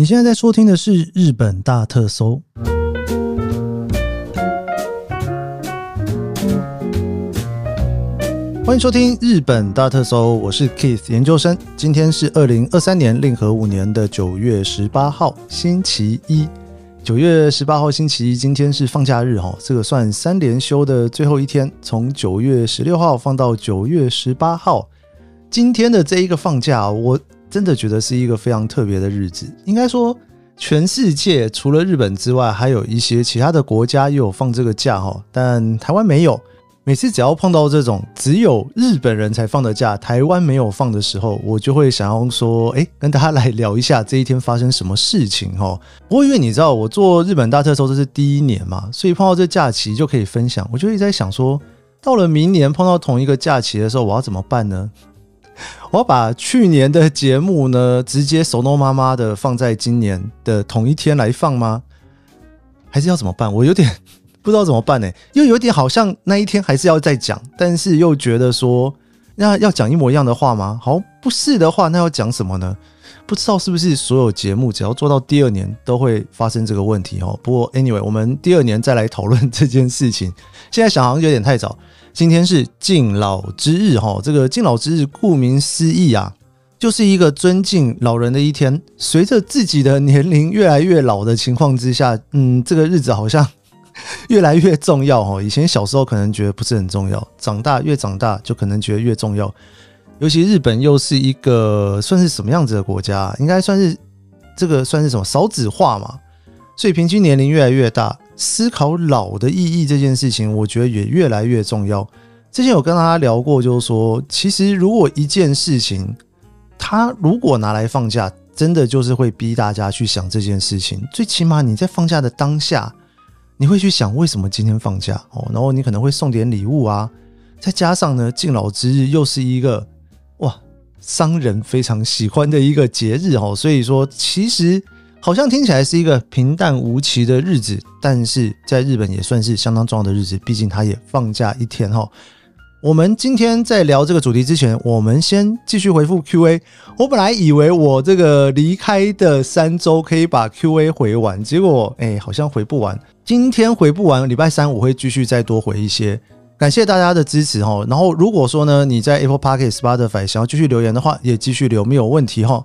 你现在在收听的是《日本大特搜》，欢迎收听《日本大特搜》，我是 Keith 研究生。今天是二零二三年令和五年的九月十八号，星期一。九月十八号星期一，今天是放假日哈，这个算三连休的最后一天，从九月十六号放到九月十八号。今天的这一个放假，我。真的觉得是一个非常特别的日子。应该说，全世界除了日本之外，还有一些其他的国家也有放这个假哈，但台湾没有。每次只要碰到这种只有日本人才放的假，台湾没有放的时候，我就会想要说，哎，跟大家来聊一下这一天发生什么事情哈。不过因为你知道，我做日本大特搜这是第一年嘛，所以碰到这假期就可以分享。我就一直在想说，到了明年碰到同一个假期的时候，我要怎么办呢？我把去年的节目呢，直接手弄妈妈的放在今年的同一天来放吗？还是要怎么办？我有点不知道怎么办呢，又有点好像那一天还是要再讲，但是又觉得说，那要讲一模一样的话吗？好，不是的话，那要讲什么呢？不知道是不是所有节目只要做到第二年都会发生这个问题哦。不过 anyway，我们第二年再来讨论这件事情。现在想好像有点太早。今天是敬老之日，哈，这个敬老之日顾名思义啊，就是一个尊敬老人的一天。随着自己的年龄越来越老的情况之下，嗯，这个日子好像越来越重要，哈。以前小时候可能觉得不是很重要，长大越长大就可能觉得越重要。尤其日本又是一个算是什么样子的国家？应该算是这个算是什么少子化嘛，所以平均年龄越来越大。思考老的意义这件事情，我觉得也越来越重要。之前有跟大家聊过，就是说，其实如果一件事情，它如果拿来放假，真的就是会逼大家去想这件事情。最起码你在放假的当下，你会去想为什么今天放假哦，然后你可能会送点礼物啊。再加上呢，敬老之日又是一个，商人非常喜欢的一个节日哦，所以说其实。好像听起来是一个平淡无奇的日子，但是在日本也算是相当重要的日子，毕竟他也放假一天哈。我们今天在聊这个主题之前，我们先继续回复 Q A。我本来以为我这个离开的三周可以把 Q A 回完，结果哎，好像回不完。今天回不完，礼拜三我会继续再多回一些。感谢大家的支持哈。然后如果说呢，你在 Apple Podcast、Spotify 想要继续留言的话，也继续留，没有问题哈。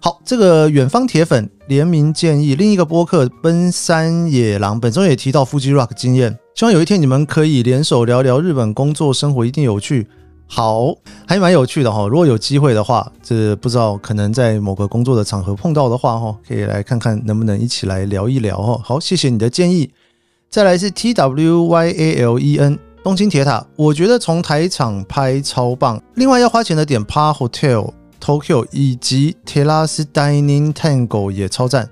好，这个远方铁粉联名建议另一个播客奔山野狼本周也提到腹肌 rock 经验，希望有一天你们可以联手聊聊日本工作生活，一定有趣。好，还蛮有趣的哈。如果有机会的话，这不知道可能在某个工作的场合碰到的话哈，可以来看看能不能一起来聊一聊哈。好，谢谢你的建议。再来是 T W Y A L E N 东京铁塔，我觉得从台场拍超棒。另外要花钱的点 Par Hotel。Tokyo 以及 Terrace Dining Tango 也超赞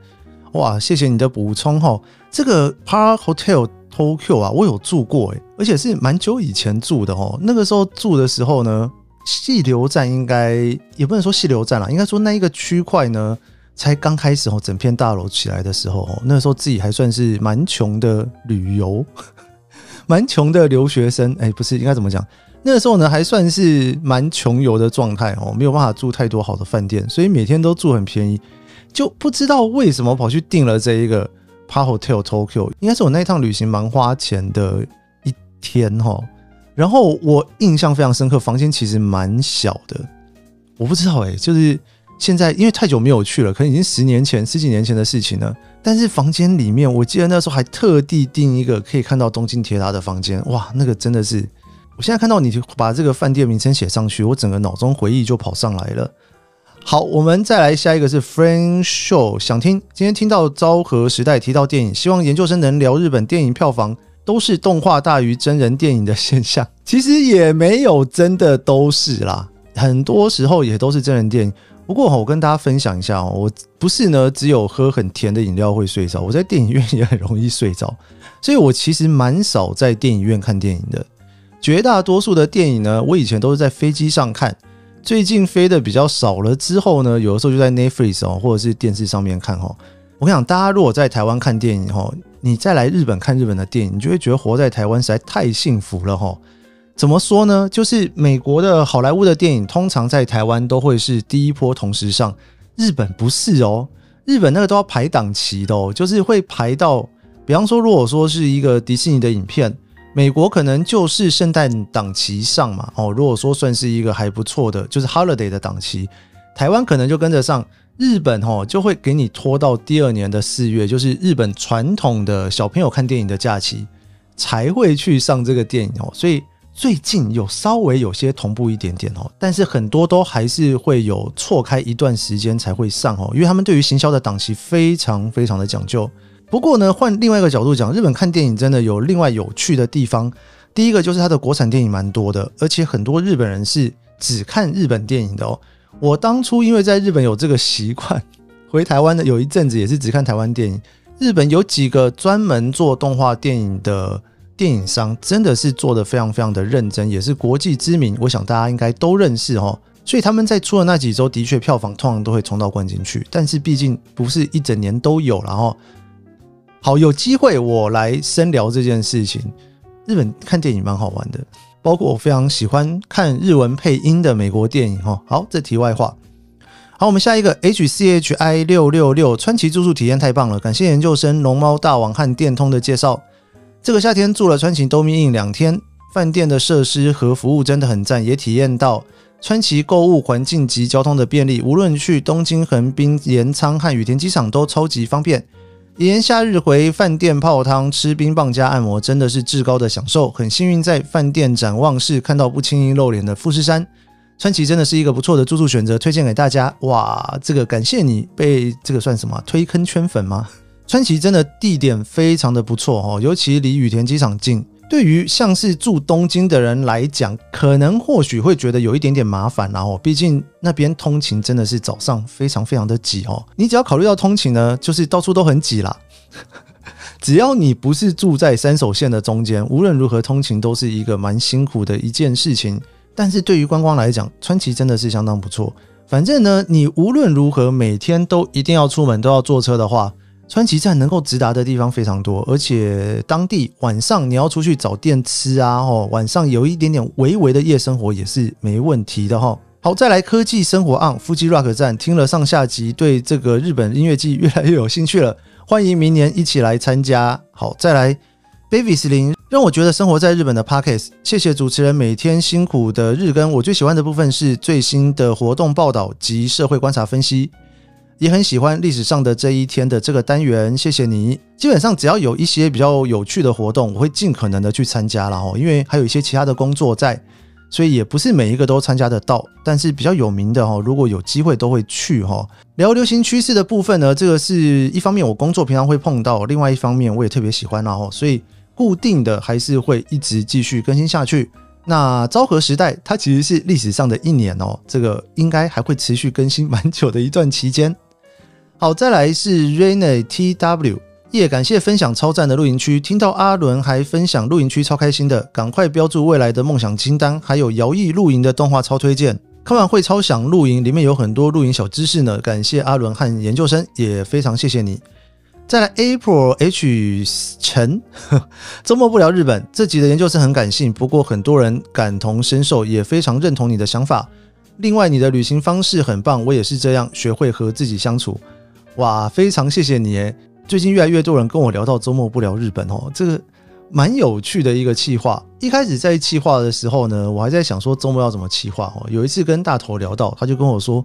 哇！谢谢你的补充哈。这个 Park Hotel Tokyo 啊，我有住过诶，而且是蛮久以前住的哦。那个时候住的时候呢，细流站应该也不能说细流站啦，应该说那一个区块呢，才刚开始哦，整片大楼起来的时候哦，那时候自己还算是蛮穷的旅游，蛮穷的留学生哎，不是应该怎么讲？那个时候呢，还算是蛮穷游的状态哦，没有办法住太多好的饭店，所以每天都住很便宜，就不知道为什么跑去订了这一个 Par Hotel Tokyo，应该是我那一趟旅行蛮花钱的一天哈。然后我印象非常深刻，房间其实蛮小的，我不知道哎，就是现在因为太久没有去了，可能已经十年前、十几年前的事情了。但是房间里面，我记得那时候还特地订一个可以看到东京铁塔的房间，哇，那个真的是。我现在看到你就把这个饭店名称写上去，我整个脑中回忆就跑上来了。好，我们再来下一个是 Friend Show，想听今天听到昭和时代提到电影，希望研究生能聊日本电影票房都是动画大于真人电影的现象。其实也没有真的都是啦，很多时候也都是真人电影。不过我跟大家分享一下哦，我不是呢只有喝很甜的饮料会睡着，我在电影院也很容易睡着，所以我其实蛮少在电影院看电影的。绝大多数的电影呢，我以前都是在飞机上看，最近飞的比较少了。之后呢，有的时候就在 Netflix 哦，或者是电视上面看哈。我跟你讲，大家如果在台湾看电影哈，你再来日本看日本的电影，你就会觉得活在台湾实在太幸福了哈。怎么说呢？就是美国的好莱坞的电影，通常在台湾都会是第一波同时上，日本不是哦。日本那个都要排档期的哦，就是会排到，比方说，如果说是一个迪士尼的影片，美国可能就是圣诞档期上嘛，哦，如果说算是一个还不错的，就是 holiday 的档期，台湾可能就跟着上，日本哦就会给你拖到第二年的四月，就是日本传统的小朋友看电影的假期才会去上这个电影哦，所以。最近有稍微有些同步一点点哦，但是很多都还是会有错开一段时间才会上哦，因为他们对于行销的档期非常非常的讲究。不过呢，换另外一个角度讲，日本看电影真的有另外有趣的地方。第一个就是它的国产电影蛮多的，而且很多日本人是只看日本电影的哦。我当初因为在日本有这个习惯，回台湾的有一阵子也是只看台湾电影。日本有几个专门做动画电影的。电影商真的是做的非常非常的认真，也是国际知名，我想大家应该都认识哦。所以他们在出的那几周，的确票房通常都会冲到冠军去。但是毕竟不是一整年都有，然后好有机会我来深聊这件事情。日本看电影蛮好玩的，包括我非常喜欢看日文配音的美国电影哈。好，这题外话。好，我们下一个 H C H I 六六六川崎住宿体验太棒了，感谢研究生龙猫大王和电通的介绍。这个夏天住了川崎都密印两天，饭店的设施和服务真的很赞，也体验到川崎购物环境及交通的便利。无论去东京横滨岩仓和羽田机场都超级方便。炎夏日回饭店泡汤、吃冰棒加按摩，真的是至高的享受。很幸运在饭店展望室看到不轻易露脸的富士山。川崎真的是一个不错的住宿选择，推荐给大家。哇，这个感谢你被这个算什么推坑圈粉吗？川崎真的地点非常的不错哦，尤其离羽田机场近。对于像是住东京的人来讲，可能或许会觉得有一点点麻烦，然后毕竟那边通勤真的是早上非常非常的挤哦。你只要考虑到通勤呢，就是到处都很挤啦。只要你不是住在三手线的中间，无论如何通勤都是一个蛮辛苦的一件事情。但是对于观光来讲，川崎真的是相当不错。反正呢，你无论如何每天都一定要出门，都要坐车的话。川崎站能够直达的地方非常多，而且当地晚上你要出去找店吃啊，哦，晚上有一点点微微的夜生活也是没问题的哈。好，再来科技生活案夫妻 rock 站，听了上下集，对这个日本音乐季越来越有兴趣了，欢迎明年一起来参加。好，再来 baby 林，让我觉得生活在日本的 parkes，谢谢主持人每天辛苦的日更，我最喜欢的部分是最新的活动报道及社会观察分析。也很喜欢历史上的这一天的这个单元，谢谢你。基本上只要有一些比较有趣的活动，我会尽可能的去参加了哦。因为还有一些其他的工作在，所以也不是每一个都参加得到。但是比较有名的哈，如果有机会都会去哈。聊流行趋势的部分呢，这个是一方面我工作平常会碰到，另外一方面我也特别喜欢然后，所以固定的还是会一直继续更新下去。那昭和时代它其实是历史上的一年哦，这个应该还会持续更新蛮久的一段期间。好，再来是 Rainy T W，也感谢分享超赞的露营区。听到阿伦还分享露营区，超开心的，赶快标注未来的梦想清单。还有摇曳露营的动画超推荐，看完会超想露营，里面有很多露营小知识呢。感谢阿伦和研究生，也非常谢谢你。再来 April H 陈，周末不聊日本这集的研究生很感性，不过很多人感同身受，也非常认同你的想法。另外，你的旅行方式很棒，我也是这样学会和自己相处。哇，非常谢谢你诶！最近越来越多人跟我聊到周末不聊日本哦，这个蛮有趣的一个企划。一开始在企划的时候呢，我还在想说周末要怎么企划哦。有一次跟大头聊到，他就跟我说：“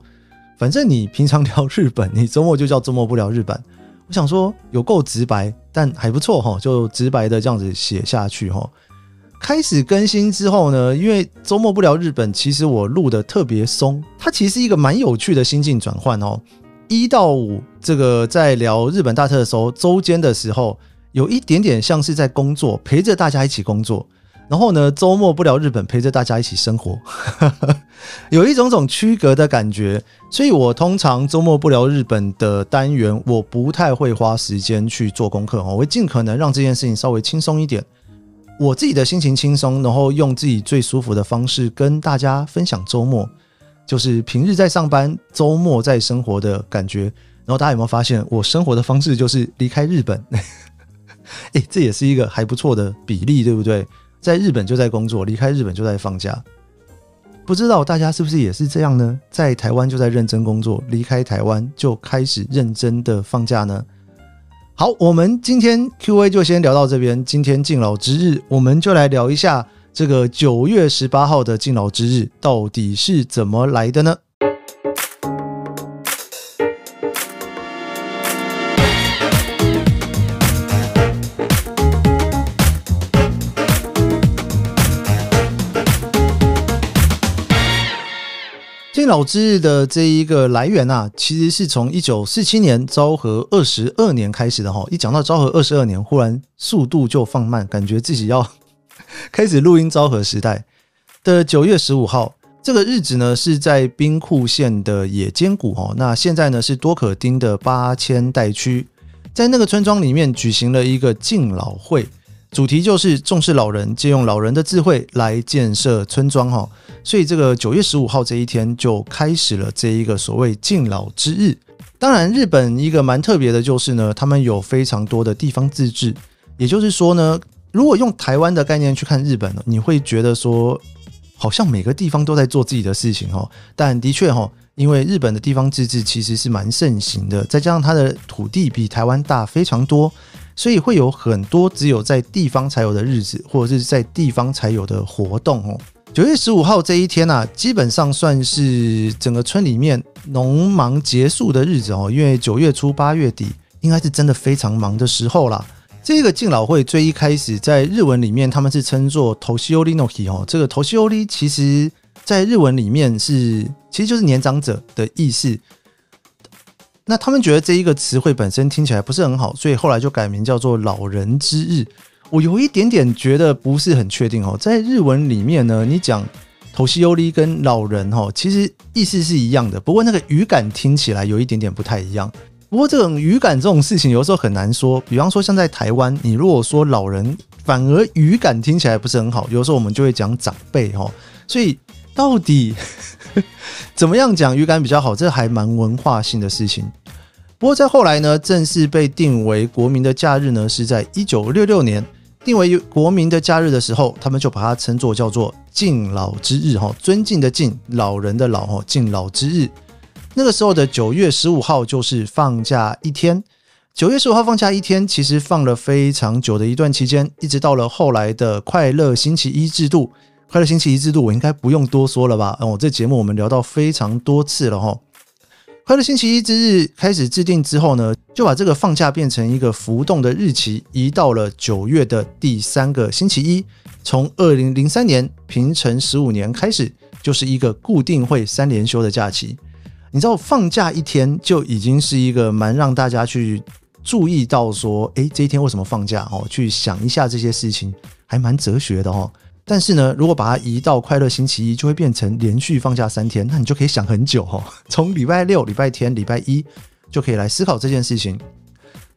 反正你平常聊日本，你周末就叫周末不聊日本。”我想说有够直白，但还不错哈，就直白的这样子写下去哈。开始更新之后呢，因为周末不聊日本，其实我录的特别松，它其实一个蛮有趣的心境转换哦。一到五，这个在聊日本大特搜周间的时候，有一点点像是在工作，陪着大家一起工作。然后呢，周末不聊日本，陪着大家一起生活，有一种种区隔的感觉。所以我通常周末不聊日本的单元，我不太会花时间去做功课，我会尽可能让这件事情稍微轻松一点，我自己的心情轻松，然后用自己最舒服的方式跟大家分享周末。就是平日在上班，周末在生活的感觉。然后大家有没有发现，我生活的方式就是离开日本？哎，这也是一个还不错的比例，对不对？在日本就在工作，离开日本就在放假。不知道大家是不是也是这样呢？在台湾就在认真工作，离开台湾就开始认真的放假呢？好，我们今天 Q&A 就先聊到这边。今天敬老之日，我们就来聊一下这个九月十八号的敬老之日到底是怎么来的呢？敬老之日的这一个来源啊，其实是从一九四七年昭和二十二年开始的哈。一讲到昭和二十二年，忽然速度就放慢，感觉自己要开始录音。昭和时代的九月十五号这个日子呢，是在兵库县的野间谷哦。那现在呢是多可町的八千代区，在那个村庄里面举行了一个敬老会。主题就是重视老人，借用老人的智慧来建设村庄哈，所以这个九月十五号这一天就开始了这一个所谓敬老之日。当然，日本一个蛮特别的就是呢，他们有非常多的地方自治，也就是说呢，如果用台湾的概念去看日本，你会觉得说好像每个地方都在做自己的事情哦，但的确哈，因为日本的地方自治其实是蛮盛行的，再加上它的土地比台湾大非常多。所以会有很多只有在地方才有的日子，或者是在地方才有的活动哦。九月十五号这一天呢，基本上算是整个村里面农忙结束的日子哦。因为九月初八月底应该是真的非常忙的时候啦。这个敬老会最一开始在日文里面他们是称作头西欧利诺基哦。这个头西欧利其实在日文里面是其实就是年长者的意思。那他们觉得这一个词汇本身听起来不是很好，所以后来就改名叫做老人之日。我有一点点觉得不是很确定哦，在日文里面呢，你讲头西欧利跟老人哈，其实意思是一样的，不过那个语感听起来有一点点不太一样。不过这种语感这种事情有时候很难说，比方说像在台湾，你如果说老人，反而语感听起来不是很好，有时候我们就会讲长辈哈。所以到底 怎么样讲语感比较好，这还蛮文化性的事情。不过在后来呢，正式被定为国民的假日呢，是在一九六六年定为国民的假日的时候，他们就把它称作叫做敬老之日，哈，尊敬的敬，老人的老，哈，敬老之日。那个时候的九月十五号就是放假一天。九月十五号放假一天，其实放了非常久的一段期间，一直到了后来的快乐星期一制度。快乐星期一制度，我应该不用多说了吧？哦，这节目我们聊到非常多次了，哈。快乐星期一之日开始制定之后呢，就把这个放假变成一个浮动的日期，移到了九月的第三个星期一。从二零零三年平成十五年开始，就是一个固定会三连休的假期。你知道放假一天就已经是一个蛮让大家去注意到说，诶，这一天为什么放假？哦，去想一下这些事情，还蛮哲学的哦。但是呢，如果把它移到快乐星期一，就会变成连续放假三天，那你就可以想很久哦。从礼拜六、礼拜天、礼拜一就可以来思考这件事情。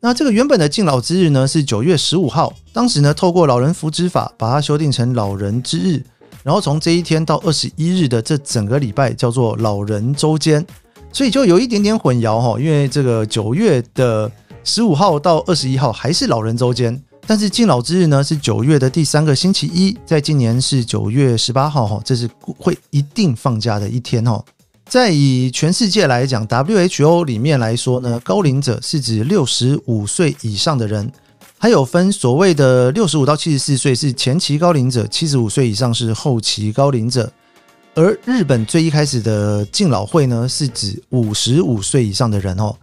那这个原本的敬老之日呢，是九月十五号，当时呢，透过老人福祉法把它修订成老人之日，然后从这一天到二十一日的这整个礼拜叫做老人周间，所以就有一点点混淆哈。因为这个九月的十五号到二十一号还是老人周间。但是敬老之日呢是九月的第三个星期一，在今年是九月十八号哈，这是会一定放假的一天哈。在以全世界来讲，WHO 里面来说呢，高龄者是指六十五岁以上的人，还有分所谓的六十五到七十四岁是前期高龄者，七十五岁以上是后期高龄者。而日本最一开始的敬老会呢，是指五十五岁以上的人哦。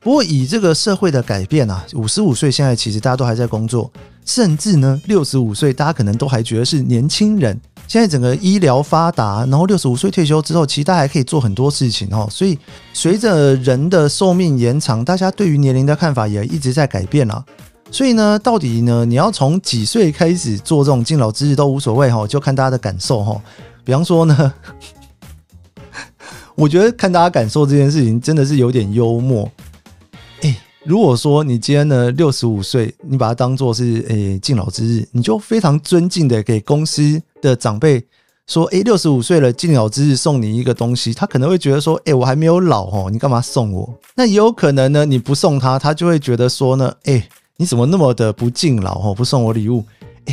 不过，以这个社会的改变啊，五十五岁现在其实大家都还在工作，甚至呢，六十五岁大家可能都还觉得是年轻人。现在整个医疗发达，然后六十五岁退休之后，其实大家还可以做很多事情哦。所以，随着人的寿命延长，大家对于年龄的看法也一直在改变啊。所以呢，到底呢，你要从几岁开始做这种敬老之日都无所谓哈，就看大家的感受哈。比方说呢，我觉得看大家感受这件事情真的是有点幽默。哎如果说你今天呢六十五岁，你把它当做是诶敬老之日，你就非常尊敬的给公司的长辈说，诶六十五岁了，敬老之日送你一个东西，他可能会觉得说，诶我还没有老哦，你干嘛送我？那也有可能呢，你不送他，他就会觉得说呢，诶你怎么那么的不敬老哦，不送我礼物？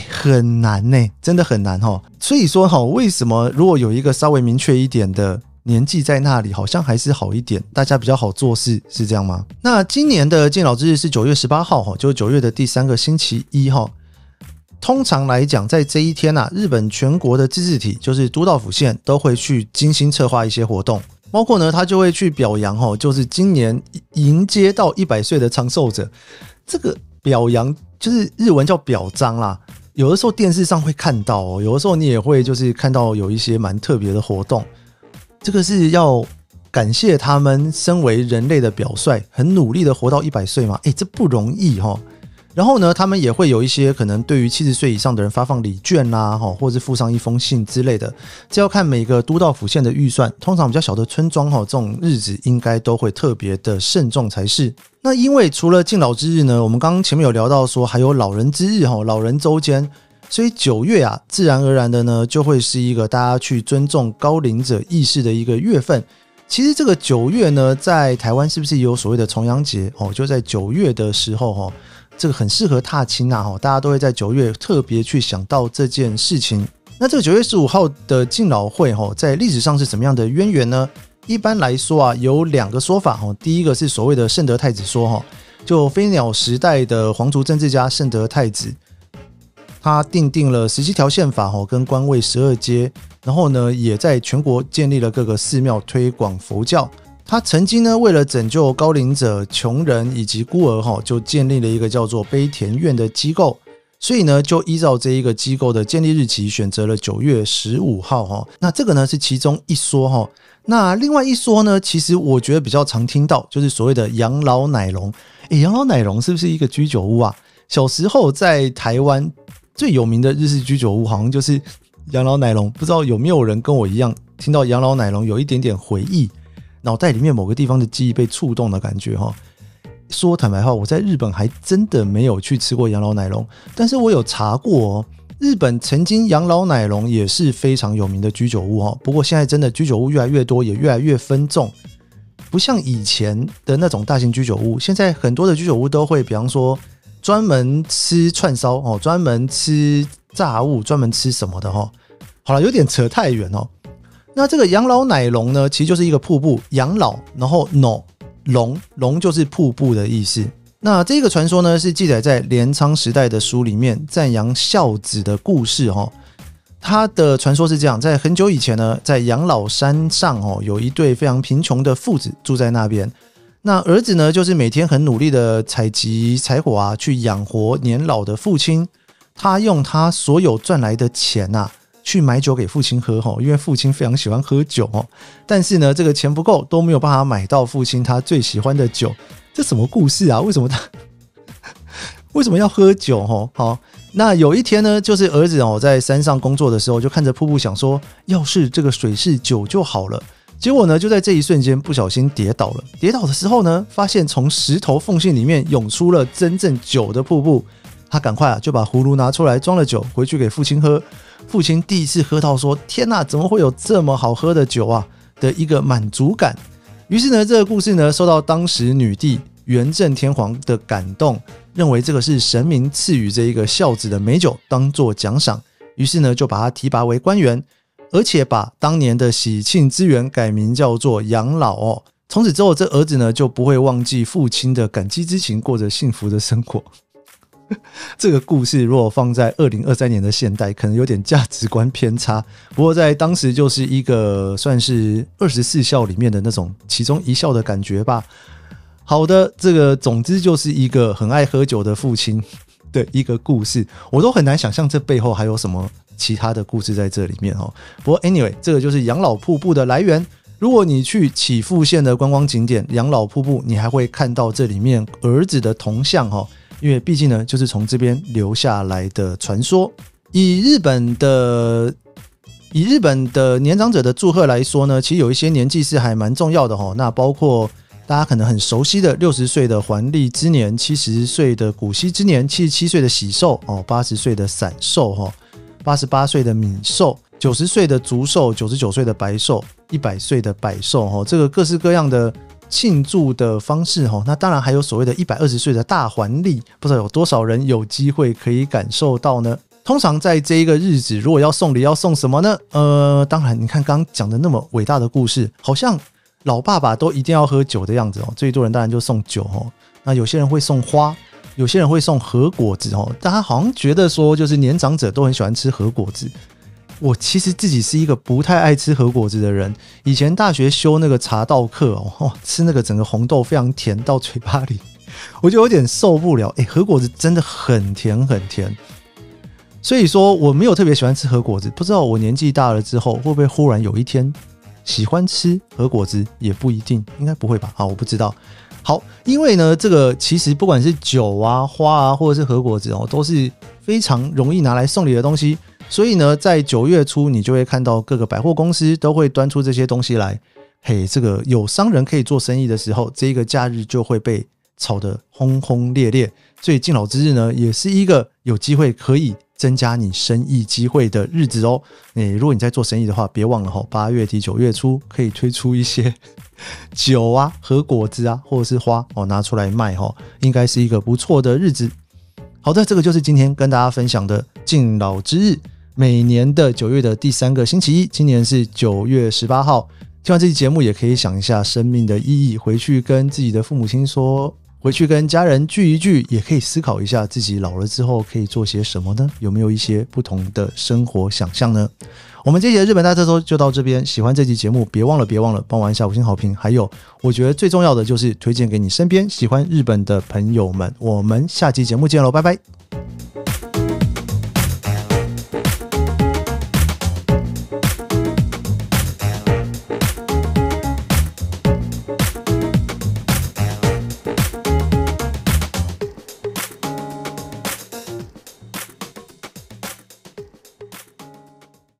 很难呢，真的很难哈。所以说哈，为什么如果有一个稍微明确一点的年纪在那里，好像还是好一点，大家比较好做事，是这样吗？那今年的敬老之日是九月十八号哈，就是九月的第三个星期一哈。通常来讲，在这一天呐，日本全国的自治体，就是都道府县，都会去精心策划一些活动，包括呢，他就会去表扬哈，就是今年迎接到一百岁的长寿者。这个表扬就是日文叫表彰啦，有的时候电视上会看到哦，有的时候你也会就是看到有一些蛮特别的活动。这个是要感谢他们身为人类的表率，很努力的活到一百岁嘛？哎，这不容易哈。然后呢，他们也会有一些可能对于七十岁以上的人发放礼券啦，哈，或者是附上一封信之类的。这要看每个都道府县的预算。通常比较小的村庄哈，这种日子应该都会特别的慎重才是。那因为除了敬老之日呢，我们刚刚前面有聊到说还有老人之日哈，老人周间，所以九月啊，自然而然的呢，就会是一个大家去尊重高龄者意识的一个月份。其实这个九月呢，在台湾是不是也有所谓的重阳节哦？就在九月的时候哈。这个很适合踏青啊！哈，大家都会在九月特别去想到这件事情。那这个九月十五号的敬老会哈，在历史上是什么样的渊源呢？一般来说啊，有两个说法哈。第一个是所谓的圣德太子说哈，就飞鸟时代的皇族政治家圣德太子，他定定了十七条宪法哈，跟官位十二阶，然后呢，也在全国建立了各个寺庙，推广佛教。他曾经呢，为了拯救高龄者、穷人以及孤儿，哈，就建立了一个叫做悲田院的机构。所以呢，就依照这一个机构的建立日期，选择了九月十五号，哈。那这个呢是其中一说，哈。那另外一说呢，其实我觉得比较常听到，就是所谓的养老奶龙。诶，养老奶龙是不是一个居酒屋啊？小时候在台湾最有名的日式居酒屋，好像就是养老奶龙。不知道有没有人跟我一样，听到养老奶龙有一点点回忆。脑袋里面某个地方的记忆被触动的感觉哈。说坦白话，我在日本还真的没有去吃过养老奶龙，但是我有查过哦。日本曾经养老奶龙也是非常有名的居酒屋哈。不过现在真的居酒屋越来越多，也越来越分众，不像以前的那种大型居酒屋。现在很多的居酒屋都会，比方说专门吃串烧哦，专门吃炸物，专门吃什么的哈。好了，有点扯太远哦。那这个养老奶龙呢，其实就是一个瀑布，养老，然后 no 龙龙就是瀑布的意思。那这个传说呢，是记载在镰仓时代的书里面，赞扬孝子的故事哈。他的传说是这样：在很久以前呢，在养老山上哦，有一对非常贫穷的父子住在那边。那儿子呢，就是每天很努力的采集柴火啊，去养活年老的父亲。他用他所有赚来的钱呐。去买酒给父亲喝哈，因为父亲非常喜欢喝酒哦。但是呢，这个钱不够，都没有办法买到父亲他最喜欢的酒。这什么故事啊？为什么他 为什么要喝酒？哦，好，那有一天呢，就是儿子哦在山上工作的时候，就看着瀑布想说，要是这个水是酒就好了。结果呢，就在这一瞬间不小心跌倒了。跌倒的时候呢，发现从石头缝隙里面涌出了真正酒的瀑布。他赶快啊就把葫芦拿出来装了酒回去给父亲喝。父亲第一次喝到说：“天哪，怎么会有这么好喝的酒啊？”的一个满足感。于是呢，这个故事呢，受到当时女帝元正天皇的感动，认为这个是神明赐予这一个孝子的美酒，当做奖赏。于是呢，就把他提拔为官员，而且把当年的喜庆之源改名叫做养老哦。从此之后，这儿子呢就不会忘记父亲的感激之情，过着幸福的生活。这个故事如果放在二零二三年的现代，可能有点价值观偏差。不过在当时就是一个算是二十四孝里面的那种其中一孝的感觉吧。好的，这个总之就是一个很爱喝酒的父亲 的一个故事，我都很难想象这背后还有什么其他的故事在这里面哦。不过 anyway，这个就是养老瀑布的来源。如果你去起富县的观光景点养老瀑布，你还会看到这里面儿子的铜像哈。因为毕竟呢，就是从这边留下来的传说。以日本的以日本的年长者的祝贺来说呢，其实有一些年纪是还蛮重要的哈。那包括大家可能很熟悉的六十岁的还历之年，七十岁的古稀之年，七十七岁的喜寿哦，八十岁的散寿哈，八十八岁的米寿，九十岁的竹寿，九十九岁的白寿，一百岁的百寿哈。这个各式各样的。庆祝的方式哈，那当然还有所谓的一百二十岁的大还历，不知道有多少人有机会可以感受到呢？通常在这一个日子，如果要送礼，要送什么呢？呃，当然，你看刚刚讲的那么伟大的故事，好像老爸爸都一定要喝酒的样子哦。最多人当然就送酒哦。那有些人会送花，有些人会送核果子哦。大家好像觉得说，就是年长者都很喜欢吃核果子。我其实自己是一个不太爱吃核果子的人。以前大学修那个茶道课哦，吃那个整个红豆非常甜到嘴巴里，我就有点受不了。哎，核果子真的很甜很甜。所以说我没有特别喜欢吃核果子，不知道我年纪大了之后会不会忽然有一天喜欢吃核果子，也不一定，应该不会吧？啊，我不知道。好，因为呢，这个其实不管是酒啊、花啊，或者是核果子哦，都是非常容易拿来送礼的东西。所以呢，在九月初，你就会看到各个百货公司都会端出这些东西来。嘿，这个有商人可以做生意的时候，这个假日就会被炒得轰轰烈烈。所以敬老之日呢，也是一个有机会可以。增加你生意机会的日子哦。诶，如果你在做生意的话，别忘了哈，八月底九月初可以推出一些 酒啊和果子啊，或者是花哦，拿出来卖哈，应该是一个不错的日子。好的，这个就是今天跟大家分享的敬老之日，每年的九月的第三个星期一，今年是九月十八号。听完这期节目，也可以想一下生命的意义，回去跟自己的父母亲说。回去跟家人聚一聚，也可以思考一下自己老了之后可以做些什么呢？有没有一些不同的生活想象呢？我们这节日本大特搜就到这边。喜欢这期节目，别忘了别忘了帮我一下五星好评。还有，我觉得最重要的就是推荐给你身边喜欢日本的朋友们。我们下期节目见喽，拜拜。